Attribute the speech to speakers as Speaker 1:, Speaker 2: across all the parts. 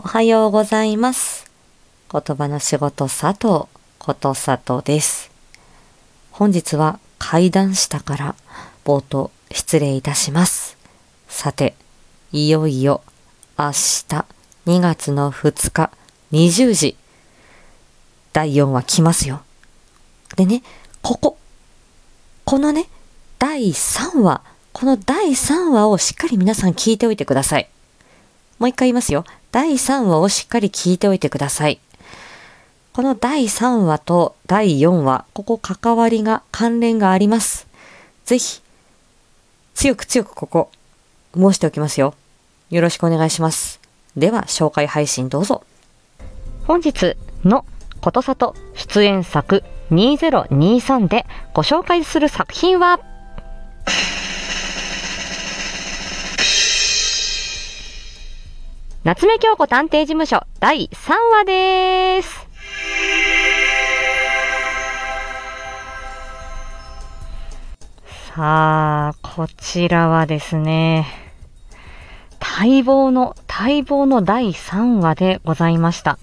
Speaker 1: おはようございます。言葉の仕事佐藤こと佐藤です。本日は階段下から冒頭失礼いたします。さて、いよいよ明日2月の2日20時第4話来ますよ。でね、ここ、このね、第3話、この第3話をしっかり皆さん聞いておいてください。もう一回言いますよ。第3話をしっかり聞いておいてください。この第3話と第4話、ここ関わりが、関連があります。ぜひ、強く強くここ、申しておきますよ。よろしくお願いします。では、紹介配信どうぞ。
Speaker 2: 本日のことさと出演作2023でご紹介する作品は？夏目京子探偵事務所第3話です。さあ、こちらはですね、待望の、待望の第3話でございました。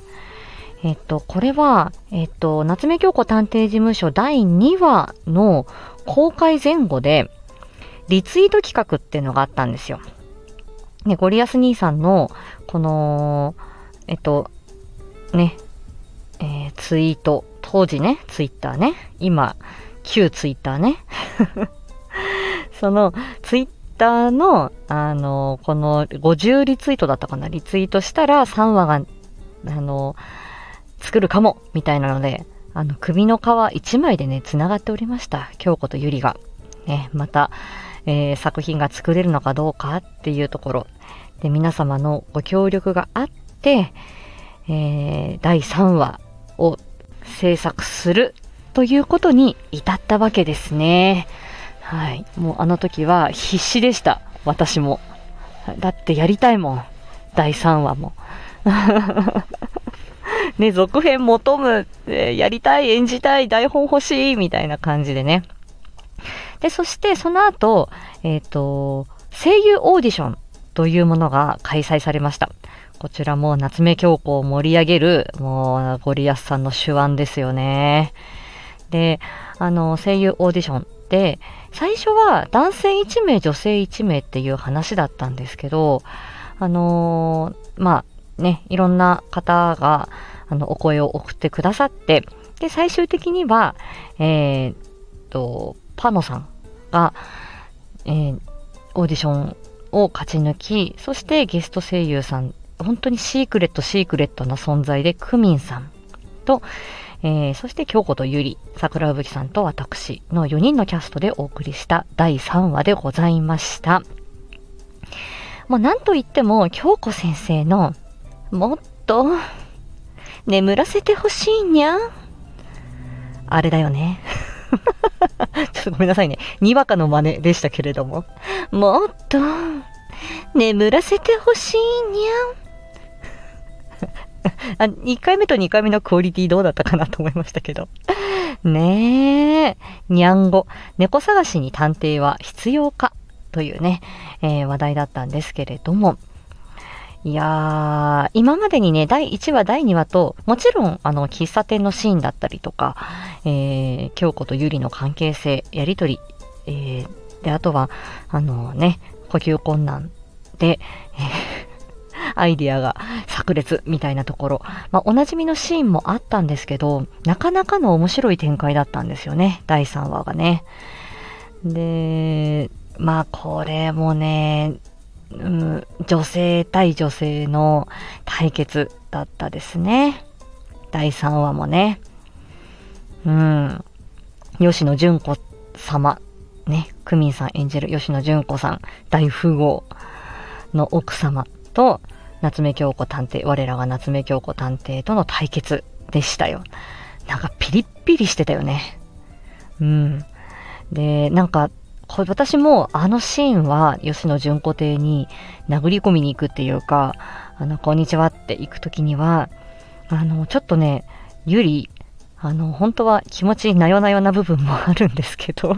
Speaker 2: えっと、これは、えっと、夏目京子探偵事務所第2話の公開前後で、リツイート企画っていうのがあったんですよ。ね、ゴリアス兄さんの、この、えっと、ね、えーツイート、当時ね、ツイッターね、今、旧ツイッターね。その、ツイッターの、あの、この50リツイートだったかな、リツイートしたら3話が、あの、作るかも、みたいなので、あの、首の皮1枚でね、繋がっておりました。京子とゆりが。ね、また、えー作品が作れるのかどうかっていうところ。で、皆様のご協力があって、えー第3話を制作するということに至ったわけですね。はい。もうあの時は必死でした。私も。だってやりたいもん。第3話も。ね、続編求むって、やりたい、演じたい、台本欲しい、みたいな感じでね。で、そしてその後、えっ、と、声優オーディションというものが開催されました。こちらも夏目鏡子を盛り上げる、もう、ゴリアスさんの手腕ですよね。で、あの、声優オーディションで、最初は男性1名、女性1名っていう話だったんですけど、あのーまあね、いろんな方が、あの、お声を送ってくださって、で、最終的には、えーっと、パノさんが、えーオーディションを勝ち抜き、そしてゲスト声優さん、本当にシークレット、シークレットな存在で、クミンさんと、えーそして京子とゆり、桜吹さんと私の4人のキャストでお送りした第3話でございました。もうなんといっても、京子先生の、もっと、眠らせてほしいにゃ。あれだよね。ごめんなさいね。にわかの真似でしたけれども。もっと、眠らせてほしいにゃ。あ、1回目と2回目のクオリティどうだったかなと思いましたけど。ねえ。にゃんご。猫探しに探偵は必要か？というね、えー話題だったんですけれども。いやー、今までにね、第1話、第2話と、もちろん、あの、喫茶店のシーンだったりとか、えー、京子とゆりの関係性、やりとり、えー、で、あとは、あのね、呼吸困難で、えー アイディアが炸裂みたいなところ、まあ、おなじみのシーンもあったんですけど、なかなかの面白い展開だったんですよね、第3話がね。で、まあ、これもね、うん、女性対女性の対決だったですね。第3話もね。うん。吉野純子様、ね、クミンさん演じる吉野純子さん、大富豪の奥様と、夏目京子探偵、我らが夏目京子探偵との対決でしたよ。なんかピリッピリしてたよね。うん。で、なんか、これ私もあのシーンは吉野純子邸に殴り込みに行くっていうか、あの、こんにちはって行くときには、あの、ちょっとね、ゆり、あの、本当は気持ちなよなよな部分もあるんですけど、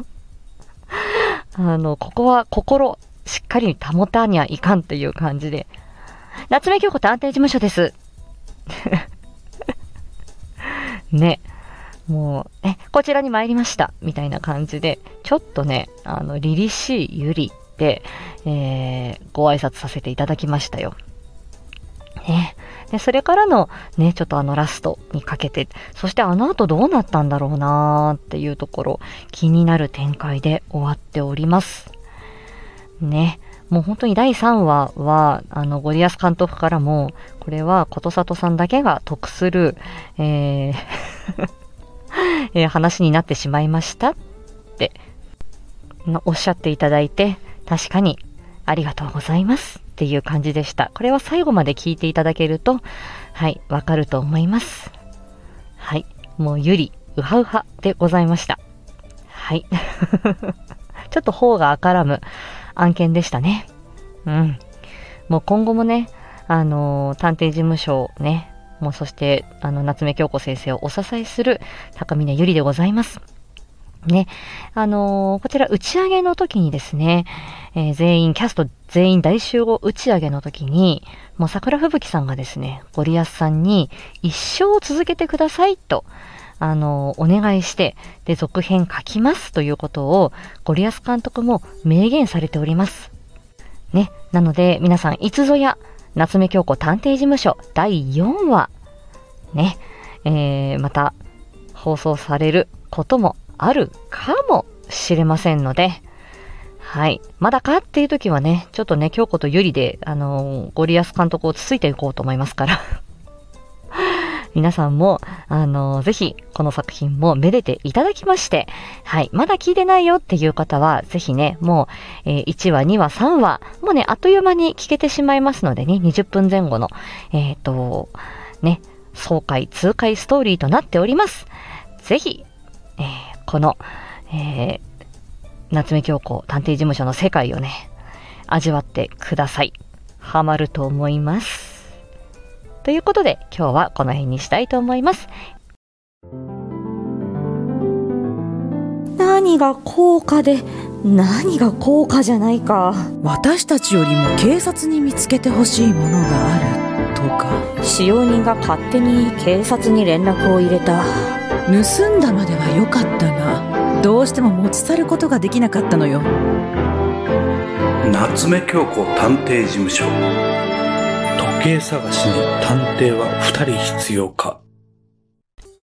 Speaker 2: あの、ここは心、しっかり保たにゃいかんっていう感じで、夏目京子探偵事務所です。ね。もう、え、こちらに参りました。みたいな感じで、ちょっとね、あの、凛々しいゆりで、えー、ご挨拶させていただきましたよ。ね。で、それからの、ね、ちょっとあのラストにかけて、そしてあの後どうなったんだろうなーっていうところ、気になる展開で終わっております。ね。もう本当に第3話は、あの、ゴリアス監督からも、これはことさとさんだけが得する、えーえー話になってしまいましたって、おっしゃっていただいて、確かにありがとうございますっていう感じでした。これは最後まで聞いていただけると、はい、わかると思います。はい、もうゆり、うはうはでございました。はい。ちょっと方が明らむ案件でしたね。うん。もう今後もね、あのー探偵事務所をね、もうそして、あの、夏目京子先生をお支えする高峰ゆりでございます。ね、あのーこちら打ち上げの時にですね、えー全員、キャスト全員大集合打ち上げの時に、もう桜吹雪さんがですね、ゴリアスさんに一生続けてくださいと、あのーお願いして、で、続編書きますということを、ゴリアス監督も明言されております。ね、なので皆さんいつぞや、夏目鏡子探偵事務所第4話、ね、えー、また放送されることもあるかもしれませんので、はい。まだかっていう時はね、ちょっとね、鏡子とゆりで、あのーゴリアス監督をつついていこうと思いますから。皆さんも、あのぜひ、この作品もめでていただきまして、はい。まだ聞いてないよっていう方は、ぜひね、もう、えー1話、2話、3話、もうね、あっという間に聞けてしまいますのでね、20分前後の、えっ、と、ね、爽快、痛快ストーリーとなっております。ぜひ、えーこの、えー夏目京子探偵事務所の世界をね、味わってください。ハマると思います。ということで、今日はこの辺にしたいと思います。
Speaker 1: 何が高価で、何が高価じゃないか。
Speaker 3: 私たちよりも警察に見つけてほしいものがあるとか
Speaker 1: 使用人が勝手に警察に連絡を入れた。
Speaker 3: 盗んだまでは良かったがどうしても持ち去ることができなかったのよ
Speaker 4: 夏目京子探偵事務所家探しに探偵は二人必要か？